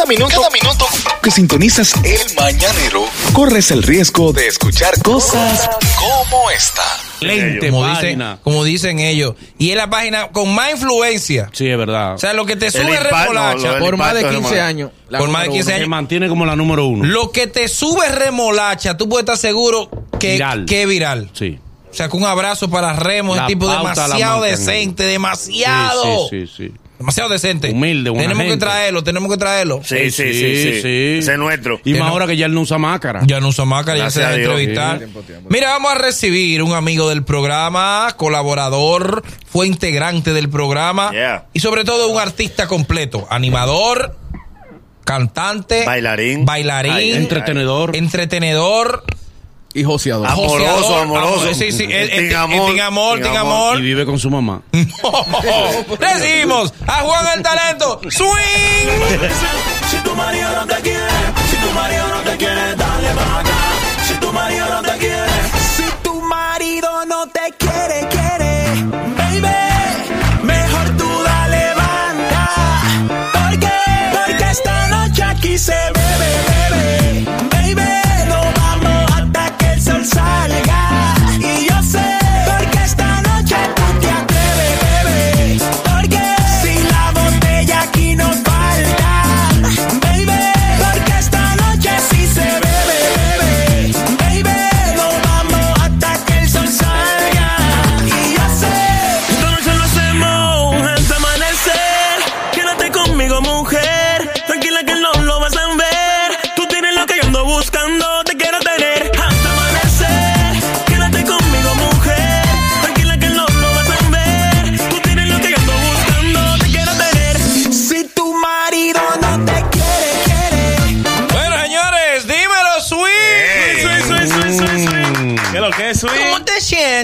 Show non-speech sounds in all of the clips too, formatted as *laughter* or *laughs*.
Cada minuto, cada minuto que sintonizas el mañanero, corres el riesgo de escuchar cosas como esta. Lente, como dicen, como dicen ellos. Y es la página con más influencia. Sí, es verdad. O sea, lo que te sube remolacha por más de impacto 15 es años. Por más de 15 Se años. mantiene como la número uno. Lo que te sube remolacha, tú puedes estar seguro que, Viral. que es viral. Sí. O sea, que un abrazo para Remo, es tipo pauta demasiado decente, demasiado. Sí, sí, sí. Demasiado decente. Humilde, buena Tenemos que traerlo, tenemos que traerlo. Sí, sí, sí, sí. Ese es nuestro. Y más no- ahora que ya él no usa máscara. Ya no usa máscara, ya se Gracias deja a Dios. entrevistar. Mira, vamos a recibir un amigo del programa, colaborador, fue integrante del programa Yeah. y sobre todo un artista completo, animador, cantante, Bailarín. bailarín, Ay, Entretenedor. entretenedor, Y joseador. Amoroso, joseador, amoroso. amor- Sí, sí, Tin eh, amor, tin amor, tin tin amor. amor. Y vive con su mamá. *laughs* Recibimos a Juan el Talento, Swing. Si tu marido no te quiere, si tu marido no te quiere, dale para acá. Si tu marido no te quiere, si tu marido no te quiere, quiere,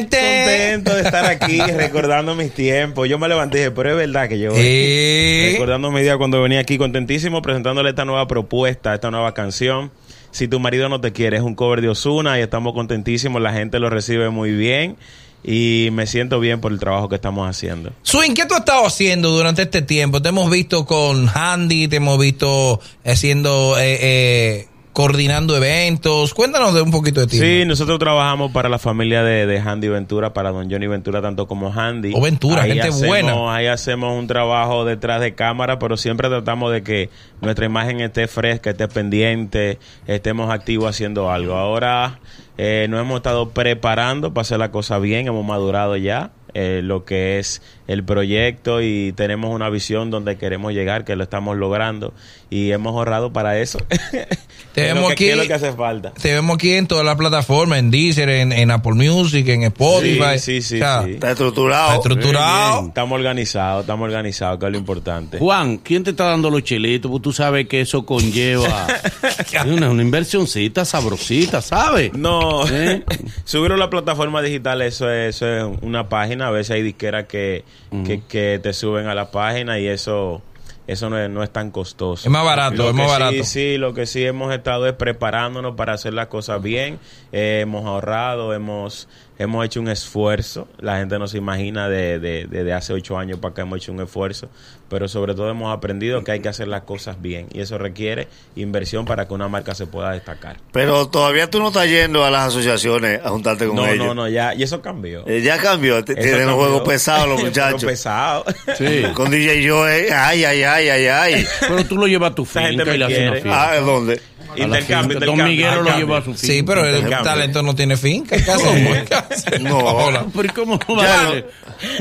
te sientes? Contento de estar aquí *laughs* recordando mis tiempos. Yo me levanté y dije, pero es verdad que yo Eh. recordando mi día cuando venía aquí contentísimo presentándole esta nueva propuesta, esta nueva canción. Si tu marido no te quiere, es un cover de Osuna y estamos contentísimos, la gente lo recibe muy bien y me siento bien por el trabajo que estamos haciendo. Swing, ¿qué tú has estado haciendo durante este tiempo? Te hemos visto con Handy, te hemos visto haciendo, eh, eh, coordinando eventos. Cuéntanos de un poquito de ti. Sí, nosotros trabajamos para la familia de, de Handy Ventura, para don Johnny Ventura, tanto como Handy. Oh, Ventura, gente hacemos- buena. Ahí hacemos un trabajo detrás de cámara, pero siempre tratamos de que nuestra imagen esté fresca, esté pendiente, estemos activos haciendo algo. Ahora eh, nos hemos estado preparando para hacer la cosa bien, hemos madurado ya. eh, lo que es el proyecto y tenemos una visión donde queremos llegar, que lo estamos logrando y hemos ahorrado para eso. *laughs* Te vemos aquí. es lo que hace falta. Te vemos aquí en todas las plataformas, en Deezer, en, en Apple Music, en Spotify. Sí, sí, sí, O sea, sí. Está estructurado. Está estructurado. Estamos organizados, estamos organizados, que es lo importante. Juan, ¿quién te está dando los chilitos? Pues tú sabes que eso conlleva *laughs* una, una inversioncita sabrosita, ¿sabes? No, ¿Eh? *laughs* subirlo a la plataforma digital, eso es, eso es una página. A veces hay disqueras que, que, que te suben a la página y eso eso no es, no es tan costoso. Es más barato, Lo es más sí, barato. Sí, lo que sí hemos estado es preparándonos para hacer las cosas bien. Eh, hemos ahorrado, hemos hemos hecho un esfuerzo. La gente no se imagina de, de, de- de hace ocho años para acá hemos hecho un esfuerzo. Pero sobre todo hemos aprendido que hay que hacer las cosas bien. Y eso requiere inversión para que una marca se pueda destacar. Pero todavía tú no estás yendo a las asociaciones a juntarte con No, ellos. no, no, ya, y eso cambió. Eh, ya cambió. Tienen un cambió. juego pesado los *laughs* Juego muchachos. pesado. Sí. *laughs* Con DJ Joe, ay, ay, ay, ay, ay. Pero tú lo llevas a tu finca y me le haces una quiere. fiesta. Ah, ¿dónde? Intercambio. Don Miguelo lo lleva a su finca. Sí, pero el talento no tiene finca. ¿Qué. No. Hola. Pero ¿y cómo vale?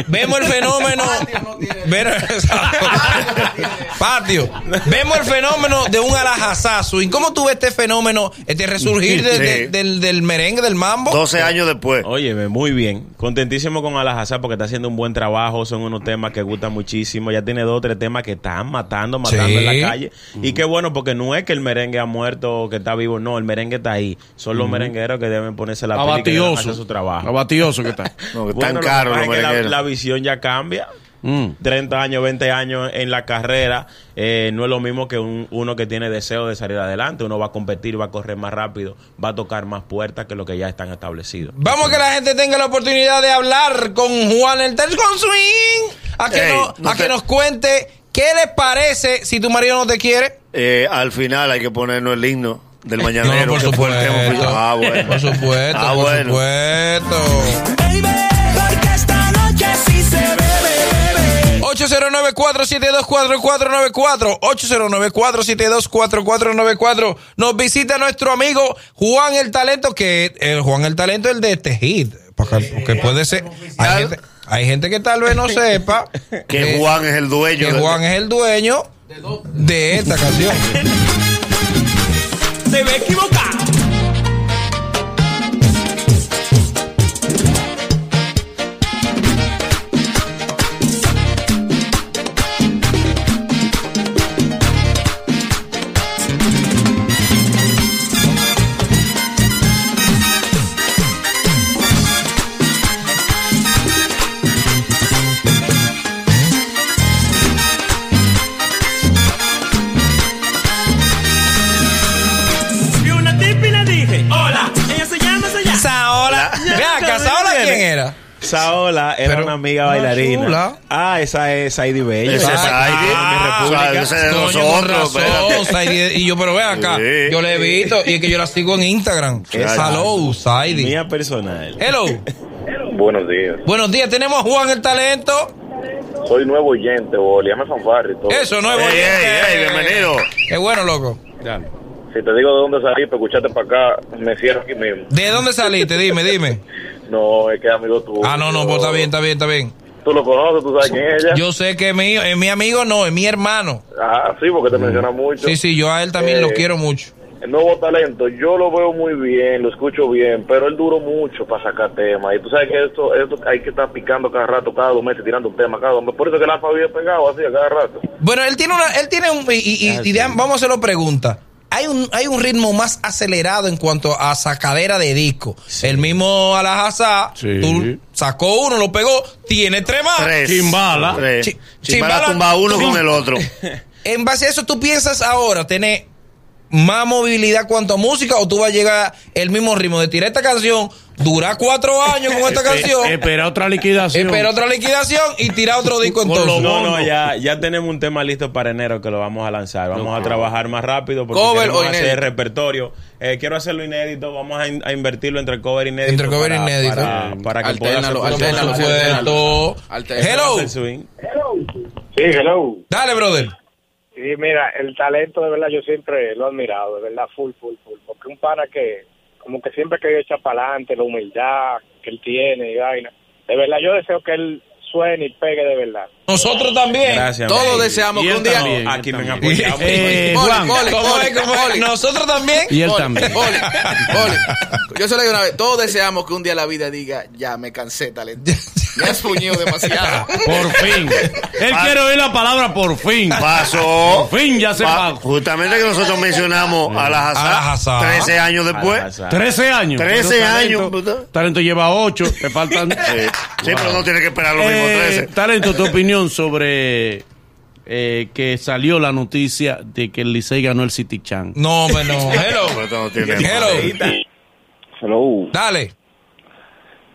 Vemos el fenómeno. *laughs* Patio. Vemos el fenómeno de un alajazazo. ¿Y cómo tú ves este fenómeno, este resurgir de- de- del, del merengue, del mambo? 12 años después. Óyeme, muy bien. Contentísimo con Alajazá porque está haciendo un buen trabajo. Son unos temas que gustan muchísimo. Ya tiene dos o tres temas que están matando, matando Sí. en la calle. Y qué bueno porque no es que el merengue ha muerto que está vivo. No, el merengue está ahí. Son los merengueros que deben ponerse la pila y que deben hacer su trabajo. Abatioso que está. *laughs* No, que Bueno, tan lo que caro pasa los es que la, visión ya cambia. Mm. 30 años, 20 años en la carrera, eh, no es lo mismo que un- uno que tiene deseo de salir adelante. Uno va a competir, va a correr más rápido, va a tocar más puertas que lo que ya están establecidos. Vamos a que la gente tenga la oportunidad de hablar con Juan el Tel con Swing. A que, Ey, no- no a te- que nos cuente ¿Qué les parece si tu marido no te quiere? Eh, al final hay que ponernos el himno del mañanero. No, por supuesto. Ah, bueno. Por supuesto, Ah, por bueno. supuesto. Baby, porque esta noche sí se bebe, bebe. 809-472-4494. 809-472-4494. Nos visita nuestro amigo Juan el Talento, que el Juan el Talento es el de este hit. Porque, porque puede ser. Hay gente, hay gente que tal vez no sepa *laughs* Que Juan es el dueño. que de- Juan es el dueño de esta canción. *laughs* Se ve equivocado. Saola era Pero una amiga una bailarina. chula. Ah, esa es Saidi Bello. Ese es Esa Saidi. de mi república. es de Coño, con nosotros. razón. Saidi. Y yo, pero ve acá, Sí. yo le he visto y es que yo la sigo en Instagram. Hello, Saidi. Mía personal. Hello. *laughs* Buenos días. Buenos días, tenemos a Juan el Talento. Soy nuevo oyente, boli. Llame fanfarri y todo. Eso, es Ey, bonito. ey, ey, bienvenido. Qué bueno, loco. Si te digo de dónde salí para escucharte para acá, me cierro aquí mismo. ¿De dónde saliste? Dime, dime. *laughs* No, es que es amigo tuyo. Ah, no, no, pues está bien, está bien, está bien. Tú lo conoces, tú sabes quién es ella. Yo sé que es mío, es mi amigo, no, es mi hermano. Ah, sí, porque te menciona mucho. Sí, sí, yo a él también Eh, lo quiero mucho. El nuevo talento, yo lo veo muy bien, lo escucho bien, pero él duró mucho para sacar temas. Y tú sabes que esto, esto hay que estar picando cada rato, cada dos meses, tirando un tema cada dos meses. Por eso que la vive pegado así a cada rato. Bueno, él tiene una, él tiene un, y, y- y- y de- vamos a hacerlo pregunta. Hay un, hay un ritmo más acelerado en cuanto a sacadera de disco. El mismo Alajazá, Sí. tú sacó uno, lo pegó, tiene tres más. Tres. Chimbala. Tres. Chi- Chimbala Chimbala- tumba uno con el otro. *laughs* En base a eso, ¿tú piensas ahora tener más movilidad cuanto a música o tú vas a llegar el mismo ritmo de tirar esta canción, durar cuatro años con esta *laughs* canción, Espera otra liquidación. esperar otra liquidación y tirar otro disco entonces? los No, no, ya, ya tenemos un tema listo para enero que lo vamos a lanzar. Vamos a trabajar más rápido porque Cover queremos o hacer inédito. repertorio. Eh, quiero hacerlo inédito. Vamos a, in- a invertirlo entre cover inédito. Entre cover para- inédito. Para, para que pueda Alternalo, Por alternalo. Alternalo. Hello. El swing. Sí, hello. Dale, brother. Sí, mira, el talento de verdad yo siempre lo he admirado, de verdad, full, full, full. Porque un pana que, como que siempre que echa para adelante, la humildad que él tiene y vaina. De verdad, yo deseo que él suene y pegue de verdad. Nosotros también. Gracias. Todos deseamos Y que un día. también. Aquí me han también. apoyado. *laughs* Eh, Juan, Boli. Boli. Nosotros también. y él también. Boli, Boli. *laughs* Yo se lo digo una vez, todos deseamos que un día la vida diga, ya me cansé, talento. *laughs* Me has puñido demasiado. *laughs* Por fin. Él quiere oír la palabra por fin. Pasó. Por fin ya se Pa- pagó. justamente que nosotros mencionamos a la A la Hazá. 13 años después. Al azar. 13 años. 13 Pero años, Talento, lleva 8. Te faltan. *laughs* Sí, Sí, pero no tiene que esperar los mismos Eh, 13. talento, tu opinión sobre eh, que salió la noticia de que el Licey ganó el City Chan. No. *laughs* Pero Hello. no tiene- Hello. Hello. Dale.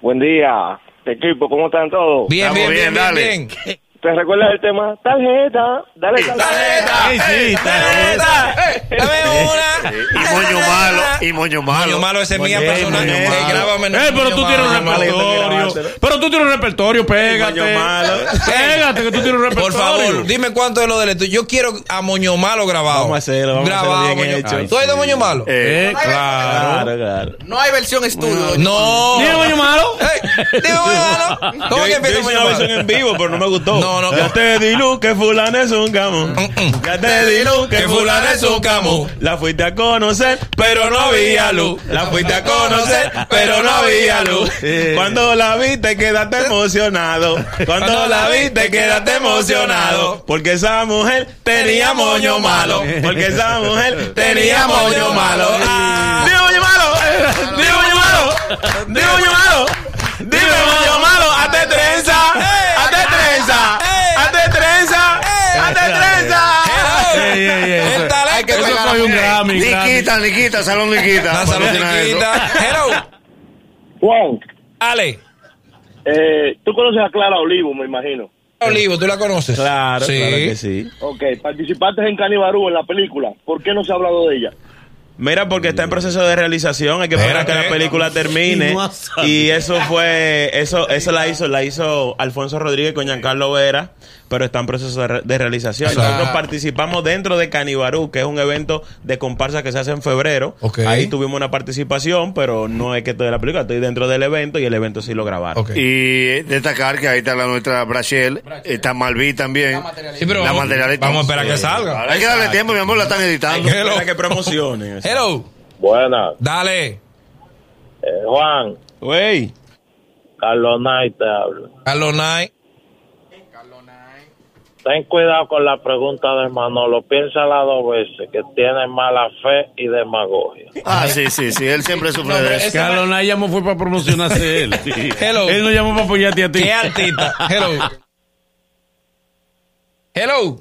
Buen día, equipo, ¿cómo están todos? Bien, bien, bien, bien, bien, dale. bien. ¿Te recuerdas el tema? Tarjeta, dale tarjeta. Ay, sí, tarjeta. Dame una. Y moño malo, y moño malo. Moño malo, ese es mía personal. Eh, pero tú tienes un repertorio. Pero tú tienes un repertorio, pégate. Moño malo. Pégate, que tú tienes un repertorio. Por favor, dime cuánto es lo del esto. Yo quiero a Moño Malo grabado. Vamos a hacerlo, vamos a hacerlo grabado, bien Moño. hecho. ¿Tú has ido a Moño Malo? Eh, Eh, claro. Claro, claro. No hay versión estudio. No. ¿Tiene Moño Malo? Dime Moño Malo. ¿Cómo que yo empieza hice Moño una versión Malo? en vivo, pero no me gustó. No, no. Ya te di luz que fulano es un camón. Mm, Ya te di luz que fulano es un camón. La fuiste a conocer, pero no había luz. La fuiste a conocer, pero no había luz. Cuando la viste quedaste emocionado. Cuando la viste quedaste emocionado. Porque esa mujer tenía moño malo. Porque esa mujer *laughs* tenía moño malo. Ah. *laughs* Dime moño malo. Dime moño malo. Dime moño malo. Dime moño malo. Eso fue un Grammy. Niquita, Niquita, Salón Niquita. La salud Patrocina eso. chiquita. Hello. Juan, Ale. eh, tú conoces a Clara Olivo, me imagino. Olivo, ¿tú la conoces? Claro, Sí. claro que sí. Ok, participaste en Canibarú en la película. ¿Por qué no se ha hablado de ella? Mira, porque está en proceso de realización, hay que esperar a que la Espérate. película termine. No. Y eso fue, eso, eso la hizo, la hizo Alfonso Rodríguez con Giancarlo Vera, pero está en proceso de, re- de realización. Exacto. Nosotros participamos dentro de Canibarú, que es un evento de comparsa que se hace en febrero. Ahí tuvimos una participación, pero no es que estoy de la película, estoy dentro del evento y el evento sí lo grabaron. Y destacar que ahí está la nuestra Brachel, está Malví también. Sí, pero La vamos, materialista. vamos a esperar que salga. Hay que darle tiempo, mi amor, la están editando. Hay que esperar que promocionen. *laughs* Hello. Buenas. Dale. Eh, Juan, Güey. Carlos Knight te habla. Carlos Knight. Ten cuidado con la pregunta de Manolo. Piénsala dos veces, que tiene mala fe y demagogia. Ah, sí, sí, sí, él siempre *laughs* sufre No, de eso. Carlos Nay llamó fue para promocionarse *laughs* él. Sí. Hello. Él no llamó para apoyarte a ti. ¿Qué artista? Hello. Hello.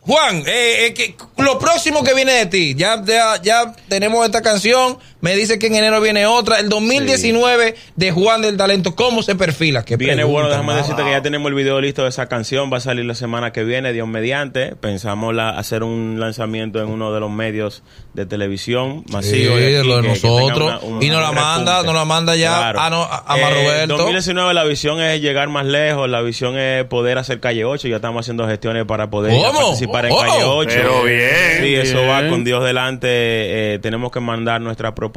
Juan, eh, eh, que- lo próximo que viene de ti, ya, ya, ya tenemos esta canción, me dice que en enero viene otra, el 2019 de Juan del Talento, ¿cómo se perfila? ¿Qué Viene pregunta, bueno, déjame decirte que ya tenemos el video listo de esa canción, va a salir la semana que viene, Dios mediante. Pensamos la- hacer un lanzamiento en uno de los medios de televisión masivo. Sí, de de aquí, lo de que- que tenga nosotros. Y nos la manda, repunte. nos la manda ya a no- a- a Mar Eh, Roberto. 2019 la visión es llegar más lejos, la visión es poder hacer Calle 8, ya estamos haciendo gestiones para poder participar en Oh, Calle 8. pero bien. Sí, eso va con Dios delante, eh, tenemos que mandar nuestra propuesta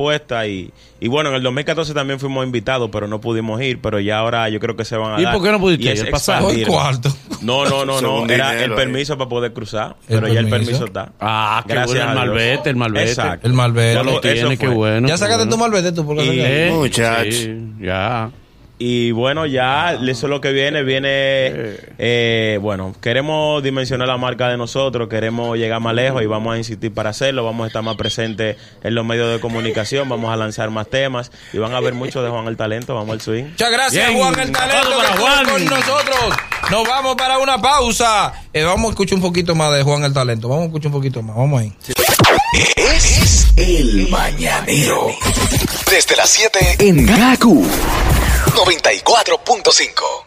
y, y bueno, en el 2014 también fuimos invitados, pero no pudimos ir, pero ya ahora yo creo que se van a ¿Y dar. por qué no pudiste Y ir? El expandir. cuarto. No, no, no, *laughs* no, era dinero, el ahí. permiso para poder cruzar, ¿El pero ya el permiso? está. Ah, qué Gracias bueno el malvete, el malvete. Exacto. El malvete. Ya lo tiene, qué bueno. ya sacaste bueno. tu malvete tú, por casualidad? Eh, Muchacho. sí, ya. Y bueno, ya eso es lo que viene. Viene, eh, bueno, queremos dimensionar la marca de nosotros, queremos llegar más lejos y vamos a insistir para hacerlo. Vamos a estar más presentes en los medios de comunicación, vamos a lanzar más temas y van a ver mucho de Juan el Talento. Vamos al swing. Muchas gracias, Bien. Juan el Talento, que estuvo Juan. con nosotros. Nos vamos para una pausa. Eh, vamos a escuchar un poquito más de Juan el Talento. Vamos a escuchar un poquito más. Vamos ahí. Es el mañanero. Desde las 7 en Gaku 94.5.